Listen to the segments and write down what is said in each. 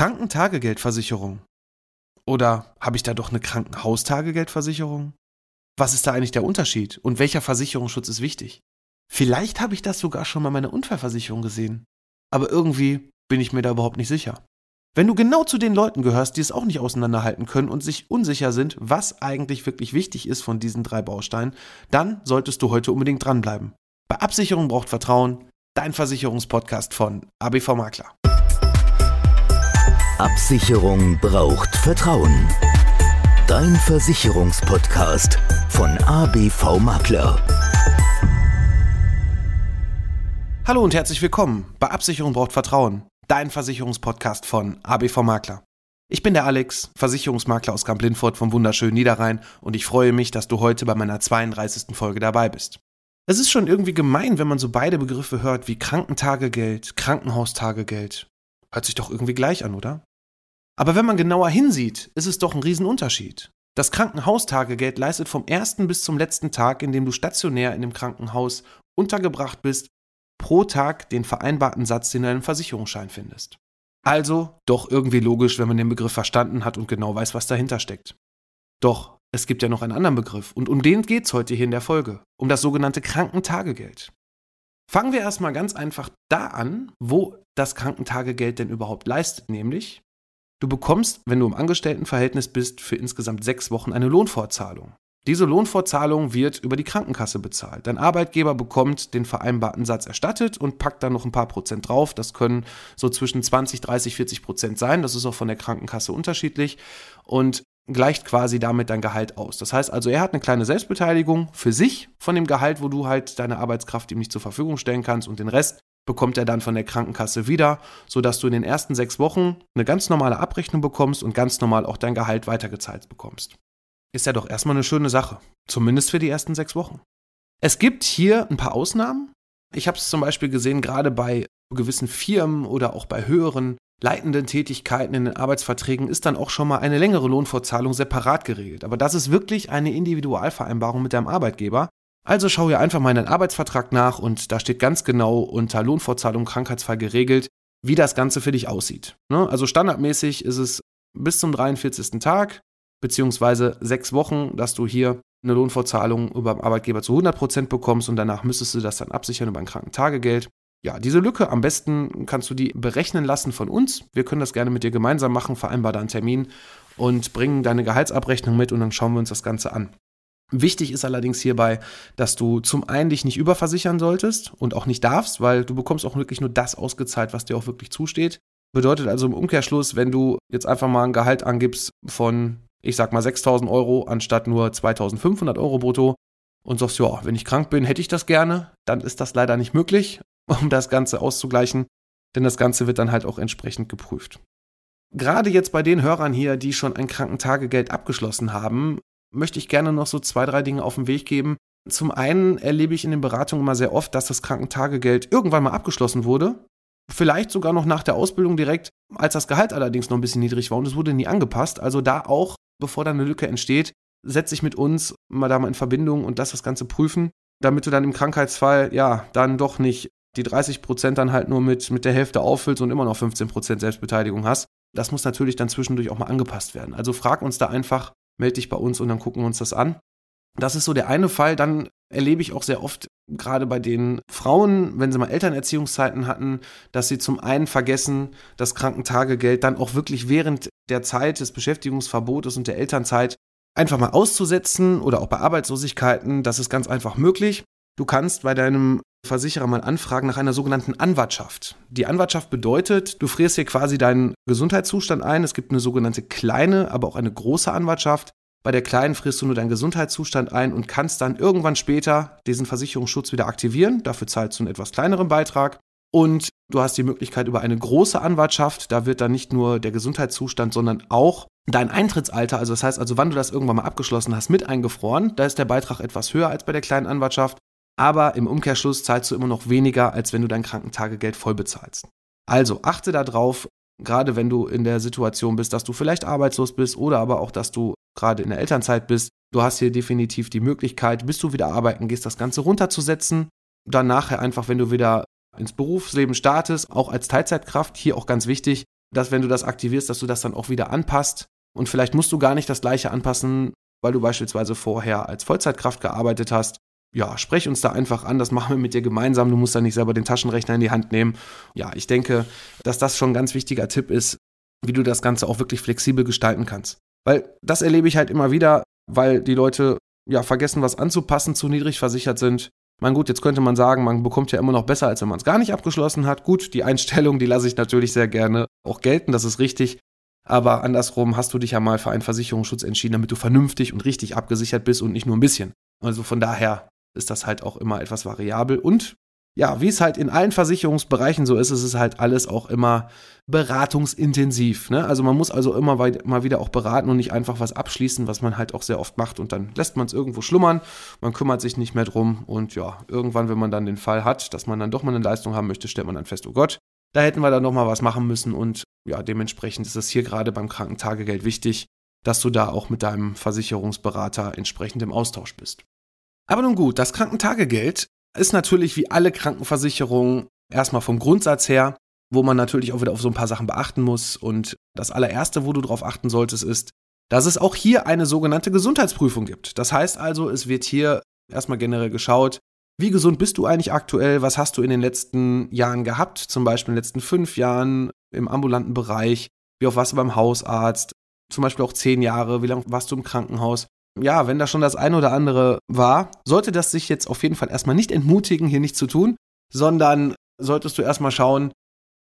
Krankentagegeldversicherung. Oder habe ich da doch eine Krankenhaustagegeldversicherung? Was ist da eigentlich der Unterschied und welcher Versicherungsschutz ist wichtig? Vielleicht habe ich das sogar schon bei meiner Unfallversicherung gesehen. Aber irgendwie bin ich mir da überhaupt nicht sicher. Wenn du genau zu den Leuten gehörst, die es auch nicht auseinanderhalten können und sich unsicher sind, was eigentlich wirklich wichtig ist von diesen drei Bausteinen, dann solltest du heute unbedingt dranbleiben. Bei Absicherung braucht Vertrauen, dein Versicherungspodcast von ABV Makler. Absicherung braucht Vertrauen. Dein Versicherungspodcast von ABV Makler. Hallo und herzlich willkommen bei Absicherung braucht Vertrauen, dein Versicherungspodcast von ABV Makler. Ich bin der Alex, Versicherungsmakler aus Kamp-Lindfort vom wunderschönen Niederrhein und ich freue mich, dass du heute bei meiner 32. Folge dabei bist. Es ist schon irgendwie gemein, wenn man so beide Begriffe hört wie Krankentagegeld, Krankenhaustagegeld. Hört sich doch irgendwie gleich an, oder? Aber wenn man genauer hinsieht, ist es doch ein Riesenunterschied. Das Krankenhaustagegeld leistet vom ersten bis zum letzten Tag, in dem du stationär in dem Krankenhaus untergebracht bist, pro Tag den vereinbarten Satz, den du in einem Versicherungsschein findest. Also doch irgendwie logisch, wenn man den Begriff verstanden hat und genau weiß, was dahinter steckt. Doch es gibt ja noch einen anderen Begriff und um den geht es heute hier in der Folge, um das sogenannte Krankentagegeld. Fangen wir erstmal ganz einfach da an, wo das Krankentagegeld denn überhaupt leistet, nämlich Du bekommst, wenn du im Angestelltenverhältnis bist, für insgesamt sechs Wochen eine Lohnfortzahlung. Diese Lohnfortzahlung wird über die Krankenkasse bezahlt. Dein Arbeitgeber bekommt den vereinbarten Satz erstattet und packt dann noch ein paar Prozent drauf. Das können so zwischen 20, 30, 40 Prozent sein. Das ist auch von der Krankenkasse unterschiedlich und gleicht quasi damit dein Gehalt aus. Das heißt also, er hat eine kleine Selbstbeteiligung für sich von dem Gehalt, wo du halt deine Arbeitskraft ihm nicht zur Verfügung stellen kannst und den Rest bekommt er dann von der Krankenkasse wieder, sodass du in den ersten sechs Wochen eine ganz normale Abrechnung bekommst und ganz normal auch dein Gehalt weitergezahlt bekommst. Ist ja doch erstmal eine schöne Sache, zumindest für die ersten sechs Wochen. Es gibt hier ein paar Ausnahmen. Ich habe es zum Beispiel gesehen, gerade bei gewissen Firmen oder auch bei höheren leitenden Tätigkeiten in den Arbeitsverträgen ist dann auch schon mal eine längere Lohnfortzahlung separat geregelt. Aber das ist wirklich eine Individualvereinbarung mit deinem Arbeitgeber. Also schau hier einfach mal in deinen Arbeitsvertrag nach und da steht ganz genau unter Lohnfortzahlung Krankheitsfall geregelt, wie das Ganze für dich aussieht. Ne? Also standardmäßig ist es bis zum 43. Tag beziehungsweise sechs Wochen, dass du hier eine Lohnfortzahlung über den Arbeitgeber zu 100% bekommst und danach müsstest du das dann absichern über ein Krankentagegeld. Ja, diese Lücke am besten kannst du die berechnen lassen von uns. Wir können das gerne mit dir gemeinsam machen, vereinbar da einen Termin und bringen deine Gehaltsabrechnung mit und dann schauen wir uns das Ganze an. Wichtig ist allerdings hierbei, dass du zum einen dich nicht überversichern solltest und auch nicht darfst, weil du bekommst auch wirklich nur das ausgezahlt, was dir auch wirklich zusteht. Bedeutet also im Umkehrschluss, wenn du jetzt einfach mal ein Gehalt angibst von, ich sag mal 6000 Euro anstatt nur 2500 Euro brutto und sagst, ja, wenn ich krank bin, hätte ich das gerne, dann ist das leider nicht möglich, um das Ganze auszugleichen, denn das Ganze wird dann halt auch entsprechend geprüft. Gerade jetzt bei den Hörern hier, die schon ein Krankentagegeld abgeschlossen haben, möchte ich gerne noch so zwei, drei Dinge auf den Weg geben. Zum einen erlebe ich in den Beratungen immer sehr oft, dass das Krankentagegeld irgendwann mal abgeschlossen wurde. Vielleicht sogar noch nach der Ausbildung direkt, als das Gehalt allerdings noch ein bisschen niedrig war und es wurde nie angepasst. Also da auch, bevor da eine Lücke entsteht, setze ich mit uns mal da mal in Verbindung und lass das Ganze prüfen, damit du dann im Krankheitsfall, ja, dann doch nicht die 30 Prozent dann halt nur mit, mit der Hälfte auffüllst und immer noch 15 Prozent Selbstbeteiligung hast. Das muss natürlich dann zwischendurch auch mal angepasst werden. Also frag uns da einfach, melde dich bei uns und dann gucken wir uns das an. Das ist so der eine Fall. Dann erlebe ich auch sehr oft, gerade bei den Frauen, wenn sie mal Elternerziehungszeiten hatten, dass sie zum einen vergessen, das Krankentagegeld dann auch wirklich während der Zeit des Beschäftigungsverbotes und der Elternzeit einfach mal auszusetzen oder auch bei Arbeitslosigkeiten. Das ist ganz einfach möglich. Du kannst bei deinem Versicherer mal anfragen nach einer sogenannten Anwartschaft. Die Anwartschaft bedeutet, du frierst hier quasi deinen Gesundheitszustand ein. Es gibt eine sogenannte kleine, aber auch eine große Anwartschaft. Bei der kleinen frierst du nur deinen Gesundheitszustand ein und kannst dann irgendwann später diesen Versicherungsschutz wieder aktivieren. Dafür zahlst du einen etwas kleineren Beitrag. Und du hast die Möglichkeit über eine große Anwartschaft, da wird dann nicht nur der Gesundheitszustand, sondern auch dein Eintrittsalter, also das heißt also, wann du das irgendwann mal abgeschlossen hast, mit eingefroren. Da ist der Beitrag etwas höher als bei der kleinen Anwartschaft aber im Umkehrschluss zahlst du immer noch weniger, als wenn du dein Krankentagegeld voll bezahlst. Also achte darauf, gerade wenn du in der Situation bist, dass du vielleicht arbeitslos bist oder aber auch, dass du gerade in der Elternzeit bist. Du hast hier definitiv die Möglichkeit, bis du wieder arbeiten gehst, das Ganze runterzusetzen. Dann nachher einfach, wenn du wieder ins Berufsleben startest, auch als Teilzeitkraft, hier auch ganz wichtig, dass wenn du das aktivierst, dass du das dann auch wieder anpasst. Und vielleicht musst du gar nicht das gleiche anpassen, weil du beispielsweise vorher als Vollzeitkraft gearbeitet hast ja, sprech uns da einfach an, das machen wir mit dir gemeinsam, du musst da nicht selber den Taschenrechner in die Hand nehmen. Ja, ich denke, dass das schon ein ganz wichtiger Tipp ist, wie du das Ganze auch wirklich flexibel gestalten kannst. Weil das erlebe ich halt immer wieder, weil die Leute ja vergessen, was anzupassen, zu niedrig versichert sind. Mein gut, jetzt könnte man sagen, man bekommt ja immer noch besser, als wenn man es gar nicht abgeschlossen hat. Gut, die Einstellung, die lasse ich natürlich sehr gerne auch gelten, das ist richtig. Aber andersrum hast du dich ja mal für einen Versicherungsschutz entschieden, damit du vernünftig und richtig abgesichert bist und nicht nur ein bisschen. Also von daher ist das halt auch immer etwas variabel. Und ja, wie es halt in allen Versicherungsbereichen so ist, ist es halt alles auch immer beratungsintensiv. Ne? Also man muss also immer mal wieder auch beraten und nicht einfach was abschließen, was man halt auch sehr oft macht und dann lässt man es irgendwo schlummern, man kümmert sich nicht mehr drum und ja, irgendwann, wenn man dann den Fall hat, dass man dann doch mal eine Leistung haben möchte, stellt man dann fest, oh Gott, da hätten wir dann noch mal was machen müssen und ja, dementsprechend ist es hier gerade beim Krankentagegeld wichtig, dass du da auch mit deinem Versicherungsberater entsprechend im Austausch bist. Aber nun gut, das Krankentagegeld ist natürlich wie alle Krankenversicherungen erstmal vom Grundsatz her, wo man natürlich auch wieder auf so ein paar Sachen beachten muss. Und das allererste, wo du darauf achten solltest, ist, dass es auch hier eine sogenannte Gesundheitsprüfung gibt. Das heißt also, es wird hier erstmal generell geschaut, wie gesund bist du eigentlich aktuell? Was hast du in den letzten Jahren gehabt? Zum Beispiel in den letzten fünf Jahren im ambulanten Bereich? Wie oft warst du beim Hausarzt? Zum Beispiel auch zehn Jahre. Wie lange warst du im Krankenhaus? Ja, wenn da schon das eine oder andere war, sollte das sich jetzt auf jeden Fall erstmal nicht entmutigen, hier nichts zu tun, sondern solltest du erstmal schauen,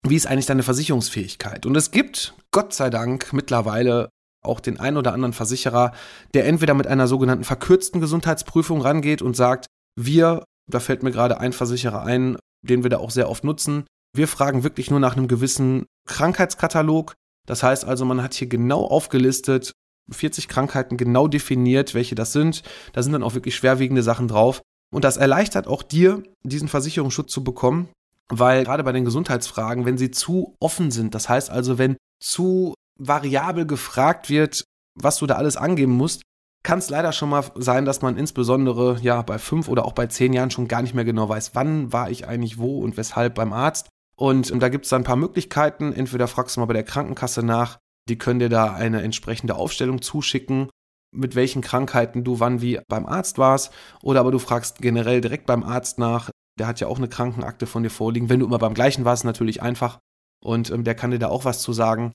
wie ist eigentlich deine Versicherungsfähigkeit? Und es gibt, Gott sei Dank, mittlerweile auch den einen oder anderen Versicherer, der entweder mit einer sogenannten verkürzten Gesundheitsprüfung rangeht und sagt, wir, da fällt mir gerade ein Versicherer ein, den wir da auch sehr oft nutzen, wir fragen wirklich nur nach einem gewissen Krankheitskatalog. Das heißt also, man hat hier genau aufgelistet, 40 Krankheiten genau definiert, welche das sind. Da sind dann auch wirklich schwerwiegende Sachen drauf. Und das erleichtert auch dir, diesen Versicherungsschutz zu bekommen, weil gerade bei den Gesundheitsfragen, wenn sie zu offen sind, das heißt also, wenn zu variabel gefragt wird, was du da alles angeben musst, kann es leider schon mal sein, dass man insbesondere ja bei fünf oder auch bei zehn Jahren schon gar nicht mehr genau weiß, wann war ich eigentlich wo und weshalb beim Arzt. Und da gibt es dann ein paar Möglichkeiten. Entweder fragst du mal bei der Krankenkasse nach, die können dir da eine entsprechende Aufstellung zuschicken, mit welchen Krankheiten du wann wie beim Arzt warst. Oder aber du fragst generell direkt beim Arzt nach. Der hat ja auch eine Krankenakte von dir vorliegen. Wenn du immer beim gleichen warst, natürlich einfach. Und ähm, der kann dir da auch was zu sagen.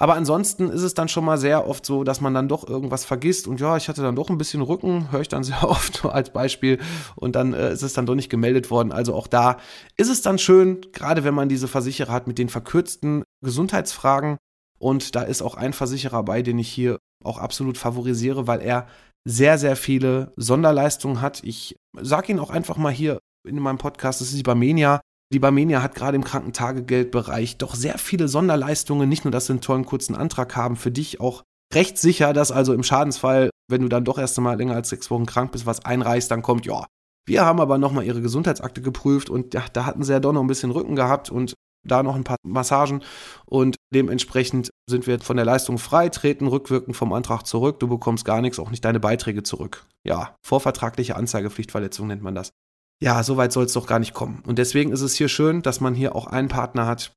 Aber ansonsten ist es dann schon mal sehr oft so, dass man dann doch irgendwas vergisst und ja, ich hatte dann doch ein bisschen Rücken, höre ich dann sehr oft als Beispiel und dann äh, ist es dann doch nicht gemeldet worden. Also auch da ist es dann schön, gerade wenn man diese Versicherer hat mit den verkürzten Gesundheitsfragen, und da ist auch ein Versicherer bei, den ich hier auch absolut favorisiere, weil er sehr, sehr viele Sonderleistungen hat. Ich sage ihn auch einfach mal hier in meinem Podcast, das ist die Barmenia. Die Barmenia hat gerade im Krankentagegeldbereich doch sehr viele Sonderleistungen. Nicht nur, dass sie einen tollen kurzen Antrag haben, für dich auch recht sicher, dass also im Schadensfall, wenn du dann doch erst einmal länger als sechs Wochen krank bist, was einreißt, dann kommt, ja, wir haben aber nochmal ihre Gesundheitsakte geprüft und ja, da hatten sie ja doch noch ein bisschen Rücken gehabt und da noch ein paar Massagen und dementsprechend sind wir von der Leistung frei, treten rückwirkend vom Antrag zurück. Du bekommst gar nichts, auch nicht deine Beiträge zurück. Ja, vorvertragliche Anzeigepflichtverletzung nennt man das. Ja, so weit soll es doch gar nicht kommen. Und deswegen ist es hier schön, dass man hier auch einen Partner hat,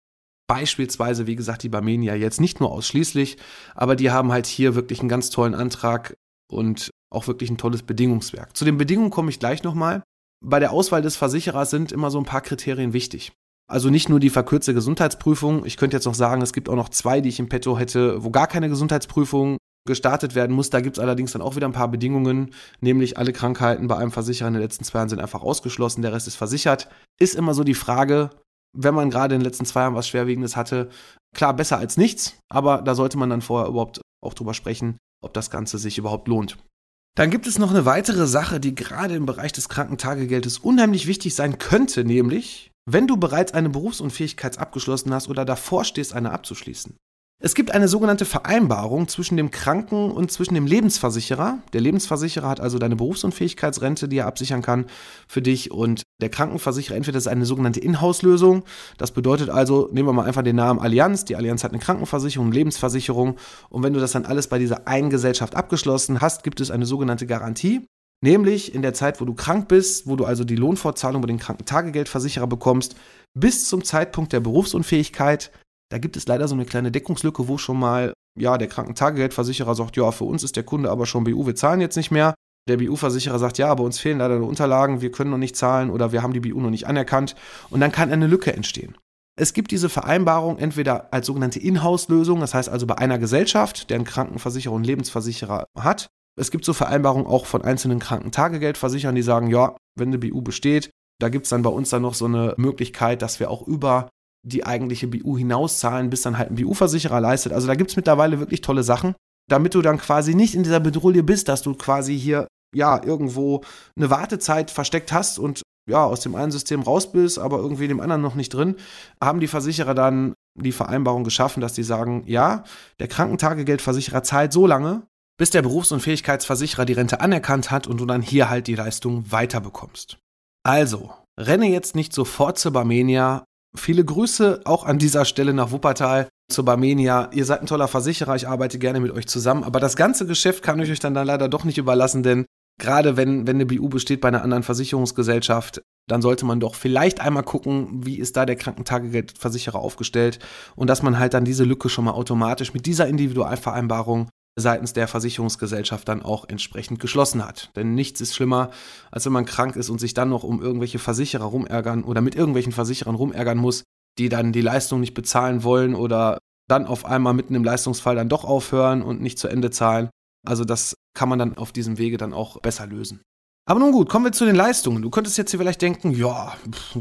beispielsweise, wie gesagt, die Barmenia jetzt nicht nur ausschließlich, aber die haben halt hier wirklich einen ganz tollen Antrag und auch wirklich ein tolles Bedingungswerk. Zu den Bedingungen komme ich gleich nochmal. Bei der Auswahl des Versicherers sind immer so ein paar Kriterien wichtig. Also nicht nur die verkürzte Gesundheitsprüfung. Ich könnte jetzt noch sagen, es gibt auch noch zwei, die ich im Petto hätte, wo gar keine Gesundheitsprüfung gestartet werden muss. Da gibt es allerdings dann auch wieder ein paar Bedingungen, nämlich alle Krankheiten bei einem Versicherer in den letzten zwei Jahren sind einfach ausgeschlossen, der Rest ist versichert. Ist immer so die Frage, wenn man gerade in den letzten zwei Jahren was Schwerwiegendes hatte, klar besser als nichts, aber da sollte man dann vorher überhaupt auch drüber sprechen, ob das Ganze sich überhaupt lohnt. Dann gibt es noch eine weitere Sache, die gerade im Bereich des Krankentagegeldes unheimlich wichtig sein könnte, nämlich wenn du bereits eine Berufsunfähigkeit abgeschlossen hast oder davor stehst, eine abzuschließen. Es gibt eine sogenannte Vereinbarung zwischen dem Kranken und zwischen dem Lebensversicherer. Der Lebensversicherer hat also deine Berufsunfähigkeitsrente, die er absichern kann für dich und der Krankenversicherer entweder ist eine sogenannte Inhouse-Lösung. Das bedeutet also, nehmen wir mal einfach den Namen Allianz. Die Allianz hat eine Krankenversicherung, eine Lebensversicherung und wenn du das dann alles bei dieser einen Gesellschaft abgeschlossen hast, gibt es eine sogenannte Garantie. Nämlich in der Zeit, wo du krank bist, wo du also die Lohnfortzahlung bei den Krankentagegeldversicherer bekommst, bis zum Zeitpunkt der Berufsunfähigkeit da gibt es leider so eine kleine Deckungslücke, wo schon mal, ja, der Krankentagegeldversicherer sagt, ja, für uns ist der Kunde aber schon BU, wir zahlen jetzt nicht mehr. Der BU-Versicherer sagt, ja, aber uns fehlen leider die Unterlagen, wir können noch nicht zahlen oder wir haben die BU noch nicht anerkannt. Und dann kann eine Lücke entstehen. Es gibt diese Vereinbarung entweder als sogenannte Inhouse-Lösung, das heißt also bei einer Gesellschaft, der einen Krankenversicherer und Lebensversicherer hat. Es gibt so Vereinbarungen auch von einzelnen Krankentagegeldversicherern, die sagen, ja, wenn eine BU besteht, da gibt es dann bei uns dann noch so eine Möglichkeit, dass wir auch über die eigentliche BU hinauszahlen, bis dann halt ein BU-Versicherer leistet. Also da gibt es mittlerweile wirklich tolle Sachen, damit du dann quasi nicht in dieser Bedrohung bist, dass du quasi hier ja irgendwo eine Wartezeit versteckt hast und ja aus dem einen System raus bist, aber irgendwie dem anderen noch nicht drin, haben die Versicherer dann die Vereinbarung geschaffen, dass die sagen, ja, der Krankentagegeldversicherer zahlt so lange, bis der Berufsunfähigkeitsversicherer die Rente anerkannt hat und du dann hier halt die Leistung weiterbekommst. Also, renne jetzt nicht sofort zur Barmenia Viele Grüße auch an dieser Stelle nach Wuppertal zur Barmenia. Ihr seid ein toller Versicherer, ich arbeite gerne mit euch zusammen, aber das ganze Geschäft kann ich euch dann, leider doch nicht überlassen, denn gerade wenn, wenn eine BU besteht bei einer anderen Versicherungsgesellschaft, dann sollte man doch vielleicht einmal gucken, wie ist da der Krankentagegeldversicherer aufgestellt und dass man halt dann diese Lücke schon mal automatisch mit dieser Individualvereinbarung seitens der Versicherungsgesellschaft dann auch entsprechend geschlossen hat. Denn nichts ist schlimmer, als wenn man krank ist und sich dann noch um irgendwelche Versicherer rumärgern oder mit irgendwelchen Versicherern rumärgern muss, die dann die Leistung nicht bezahlen wollen oder dann auf einmal mitten im Leistungsfall dann doch aufhören und nicht zu Ende zahlen. Also das kann man dann auf diesem Wege dann auch besser lösen. Aber nun gut, kommen wir zu den Leistungen. Du könntest jetzt hier vielleicht denken, ja,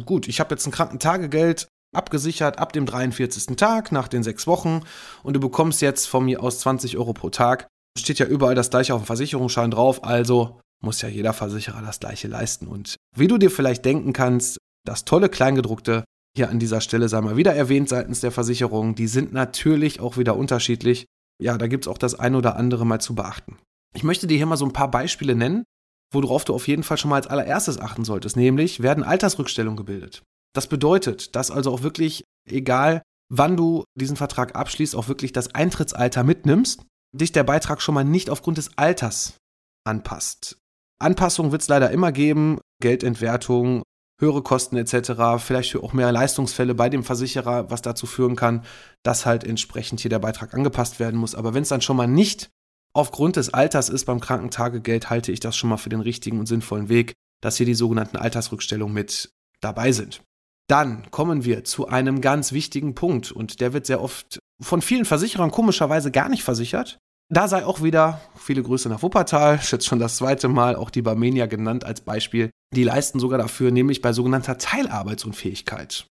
gut, ich habe jetzt ein Krankentagegeld, abgesichert ab dem 43. Tag nach den sechs Wochen und du bekommst jetzt von mir aus 20 Euro pro Tag. Steht ja überall das gleiche auf dem Versicherungsschein drauf, also muss ja jeder Versicherer das gleiche leisten. Und wie du dir vielleicht denken kannst, das tolle Kleingedruckte hier an dieser Stelle sei mal wieder erwähnt seitens der Versicherung, die sind natürlich auch wieder unterschiedlich. Ja, da gibt es auch das ein oder andere mal zu beachten. Ich möchte dir hier mal so ein paar Beispiele nennen, worauf du auf jeden Fall schon mal als allererstes achten solltest, nämlich werden Altersrückstellungen gebildet. Das bedeutet, dass also auch wirklich, egal wann du diesen Vertrag abschließt, auch wirklich das Eintrittsalter mitnimmst, dich der Beitrag schon mal nicht aufgrund des Alters anpasst. Anpassungen wird es leider immer geben, Geldentwertung, höhere Kosten etc., vielleicht auch mehr Leistungsfälle bei dem Versicherer, was dazu führen kann, dass halt entsprechend hier der Beitrag angepasst werden muss. Aber wenn es dann schon mal nicht aufgrund des Alters ist beim Krankentagegeld, halte ich das schon mal für den richtigen und sinnvollen Weg, dass hier die sogenannten Altersrückstellungen mit dabei sind. Dann kommen wir zu einem ganz wichtigen Punkt und der wird sehr oft von vielen Versicherern komischerweise gar nicht versichert. Da sei auch wieder viele Grüße nach Wuppertal, jetzt schon das zweite Mal auch die Barmenia genannt als Beispiel. Die leisten sogar dafür, nämlich bei sogenannter Teilarbeitsunfähigkeit.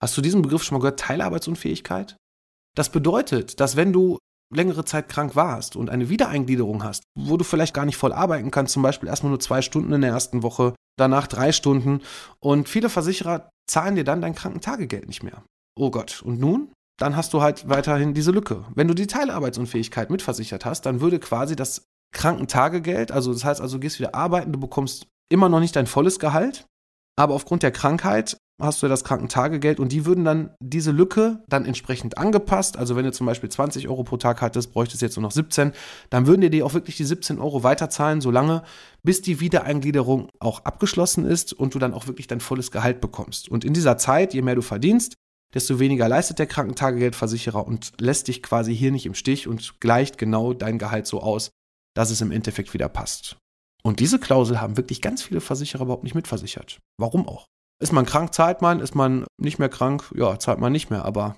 Hast du diesen Begriff schon mal gehört, Teilarbeitsunfähigkeit? Das bedeutet, dass wenn du längere Zeit krank warst und eine Wiedereingliederung hast, wo du vielleicht gar nicht voll arbeiten kannst, zum Beispiel erstmal nur zwei Stunden in der ersten Woche, danach drei Stunden und viele Versicherer zahlen dir dann dein Krankentagegeld nicht mehr. Oh Gott, und nun? Dann hast du halt weiterhin diese Lücke. Wenn du die Teilarbeitsunfähigkeit mitversichert hast, dann würde quasi das Krankentagegeld, also das heißt also, du gehst wieder arbeiten, du bekommst immer noch nicht dein volles Gehalt, aber aufgrund der Krankheit hast du ja das Krankentagegeld und die würden dann diese Lücke dann entsprechend angepasst. Also wenn du zum Beispiel 20 Euro pro Tag hattest, bräuchtest jetzt nur noch 17, dann würden dir die auch wirklich die 17 Euro weiterzahlen, solange bis die Wiedereingliederung auch abgeschlossen ist und du dann auch wirklich dein volles Gehalt bekommst. Und in dieser Zeit, je mehr du verdienst, desto weniger leistet der Krankentagegeldversicherer und lässt dich quasi hier nicht im Stich und gleicht genau dein Gehalt so aus, dass es im Endeffekt wieder passt. Und diese Klausel haben wirklich ganz viele Versicherer überhaupt nicht mitversichert. Warum auch? Ist man krank, zahlt man. Ist man nicht mehr krank, ja, zahlt man nicht mehr. Aber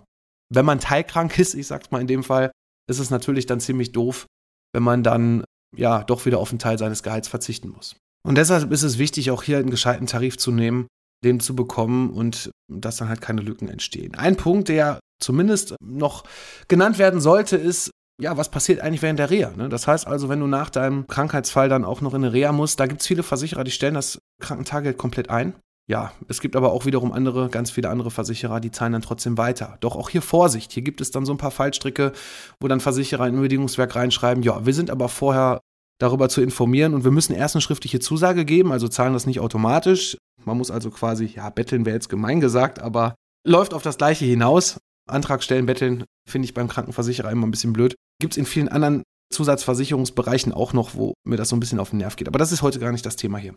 wenn man teilkrank ist, ich sag's mal in dem Fall, ist es natürlich dann ziemlich doof, wenn man dann ja doch wieder auf einen Teil seines Gehalts verzichten muss. Und deshalb ist es wichtig, auch hier einen gescheiten Tarif zu nehmen, den zu bekommen und dass dann halt keine Lücken entstehen. Ein Punkt, der zumindest noch genannt werden sollte, ist, ja, was passiert eigentlich während der Reha? Ne? Das heißt also, wenn du nach deinem Krankheitsfall dann auch noch in eine Reha musst, da gibt es viele Versicherer, die stellen das Krankentagegeld komplett ein. Ja, es gibt aber auch wiederum andere, ganz viele andere Versicherer, die zahlen dann trotzdem weiter. Doch auch hier Vorsicht. Hier gibt es dann so ein paar Fallstricke, wo dann Versicherer in ein Bedingungswerk reinschreiben, ja, wir sind aber vorher darüber zu informieren und wir müssen erst eine schriftliche Zusage geben, also zahlen das nicht automatisch. Man muss also quasi, ja, betteln wäre jetzt gemein gesagt, aber läuft auf das Gleiche hinaus. Antrag stellen, betteln, finde ich beim Krankenversicherer immer ein bisschen blöd. Gibt es in vielen anderen Zusatzversicherungsbereichen auch noch, wo mir das so ein bisschen auf den Nerv geht. Aber das ist heute gar nicht das Thema hier.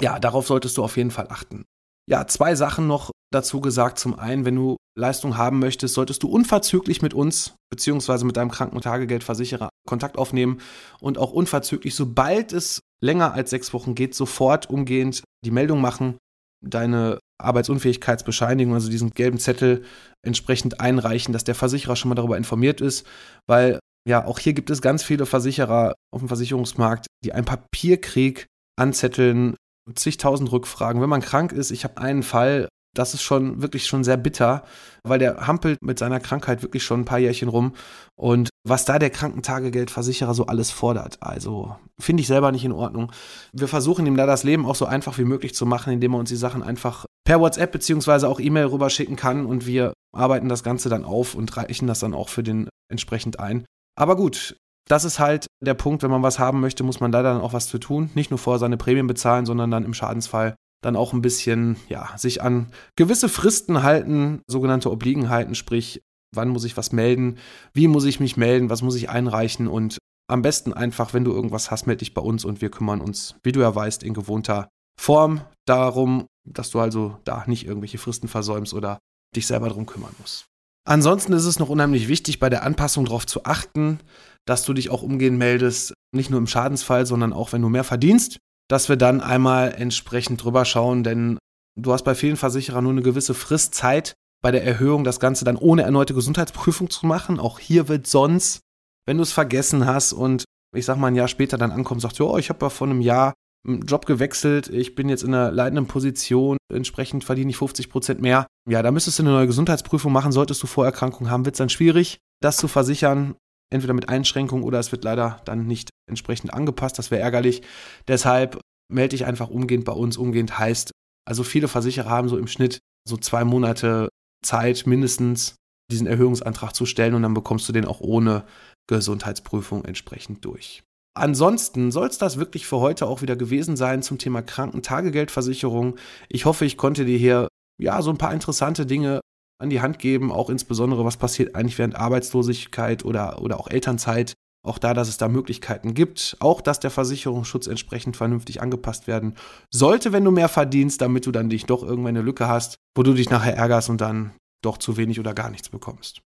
Ja, darauf solltest du auf jeden Fall achten. Ja, zwei Sachen noch dazu gesagt. Zum einen, wenn du Leistung haben möchtest, solltest du unverzüglich mit uns bzw. mit deinem Krankentagegeldversicherer Kontakt aufnehmen und auch unverzüglich, sobald es länger als sechs Wochen geht, sofort umgehend die Meldung machen, deine Arbeitsunfähigkeitsbescheinigung, also diesen gelben Zettel entsprechend einreichen, dass der Versicherer schon mal darüber informiert ist, weil ja, auch hier gibt es ganz viele Versicherer auf dem Versicherungsmarkt, die einen Papierkrieg anzetteln, zigtausend Rückfragen. Wenn man krank ist, ich habe einen Fall, das ist schon wirklich schon sehr bitter, weil der hampelt mit seiner Krankheit wirklich schon ein paar Jährchen rum. Und was da der Krankentagegeldversicherer so alles fordert, also finde ich selber nicht in Ordnung. Wir versuchen ihm da das Leben auch so einfach wie möglich zu machen, indem er uns die Sachen einfach per WhatsApp beziehungsweise auch E-Mail rüberschicken kann und wir arbeiten das Ganze dann auf und reichen das dann auch für den entsprechend ein. Aber gut, das ist halt der Punkt, wenn man was haben möchte, muss man leider dann auch was zu tun. Nicht nur vorher seine Prämien bezahlen, sondern dann im Schadensfall dann auch ein bisschen, ja, sich an gewisse Fristen halten, sogenannte Obliegenheiten, sprich, wann muss ich was melden, wie muss ich mich melden, was muss ich einreichen und am besten einfach, wenn du irgendwas hast, melde dich bei uns und wir kümmern uns, wie du ja weißt, in gewohnter Form darum, dass du also da nicht irgendwelche Fristen versäumst oder dich selber darum kümmern musst. Ansonsten ist es noch unheimlich wichtig, bei der Anpassung darauf zu achten, dass du dich auch umgehend meldest, nicht nur im Schadensfall, sondern auch wenn du mehr verdienst dass wir dann einmal entsprechend drüber schauen, denn du hast bei vielen Versicherern nur eine gewisse Fristzeit bei der Erhöhung, das Ganze dann ohne erneute Gesundheitsprüfung zu machen. Auch hier wird sonst, wenn du es vergessen hast und ich sag mal ein Jahr später dann ankommst, sagst, oh, ich habe ja vor einem Jahr einen Job gewechselt, ich bin jetzt in einer leitenden Position, entsprechend verdiene ich 50 Prozent mehr. Ja, da müsstest du eine neue Gesundheitsprüfung machen, solltest du Vorerkrankungen haben, wird es dann schwierig, das zu versichern entweder mit Einschränkungen oder es wird leider dann nicht entsprechend angepasst. Das wäre ärgerlich. Deshalb melde dich einfach umgehend bei uns. Umgehend heißt, also viele Versicherer haben so im Schnitt so zwei Monate Zeit mindestens diesen Erhöhungsantrag zu stellen und dann bekommst du den auch ohne Gesundheitsprüfung entsprechend durch. Ansonsten soll es das wirklich für heute auch wieder gewesen sein zum Thema Krankentagegeldversicherung. Ich hoffe, ich konnte dir hier ja so ein paar interessante Dinge an die Hand geben, auch insbesondere, was passiert eigentlich während Arbeitslosigkeit oder, oder auch Elternzeit. Auch da, dass es da Möglichkeiten gibt. Auch, dass der Versicherungsschutz entsprechend vernünftig angepasst werden sollte, wenn du mehr verdienst, damit du dann dich doch irgendwann eine Lücke hast, wo du dich nachher ärgerst und dann doch zu wenig oder gar nichts bekommst.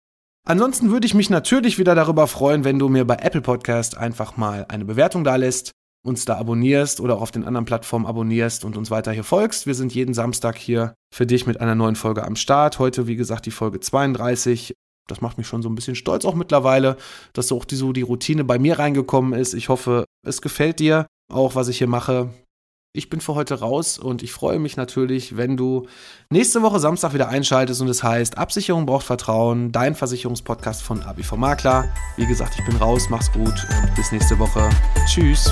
Ansonsten würde ich mich natürlich wieder darüber freuen, wenn du mir bei Apple Podcast einfach mal eine Bewertung da lässt uns da abonnierst oder auch auf den anderen Plattformen abonnierst und uns weiter hier folgst. Wir sind jeden Samstag hier für dich mit einer neuen Folge am Start. Heute, wie gesagt, die Folge 32. Das macht mich schon so ein bisschen stolz auch mittlerweile, dass so auch die, so die Routine bei mir reingekommen ist. Ich hoffe, es gefällt dir auch, was ich hier mache ich bin für heute raus und ich freue mich natürlich, wenn du nächste Woche Samstag wieder einschaltest und es heißt Absicherung braucht Vertrauen, dein Versicherungspodcast von ABV Makler. Wie gesagt, ich bin raus, mach's gut und bis nächste Woche. Tschüss.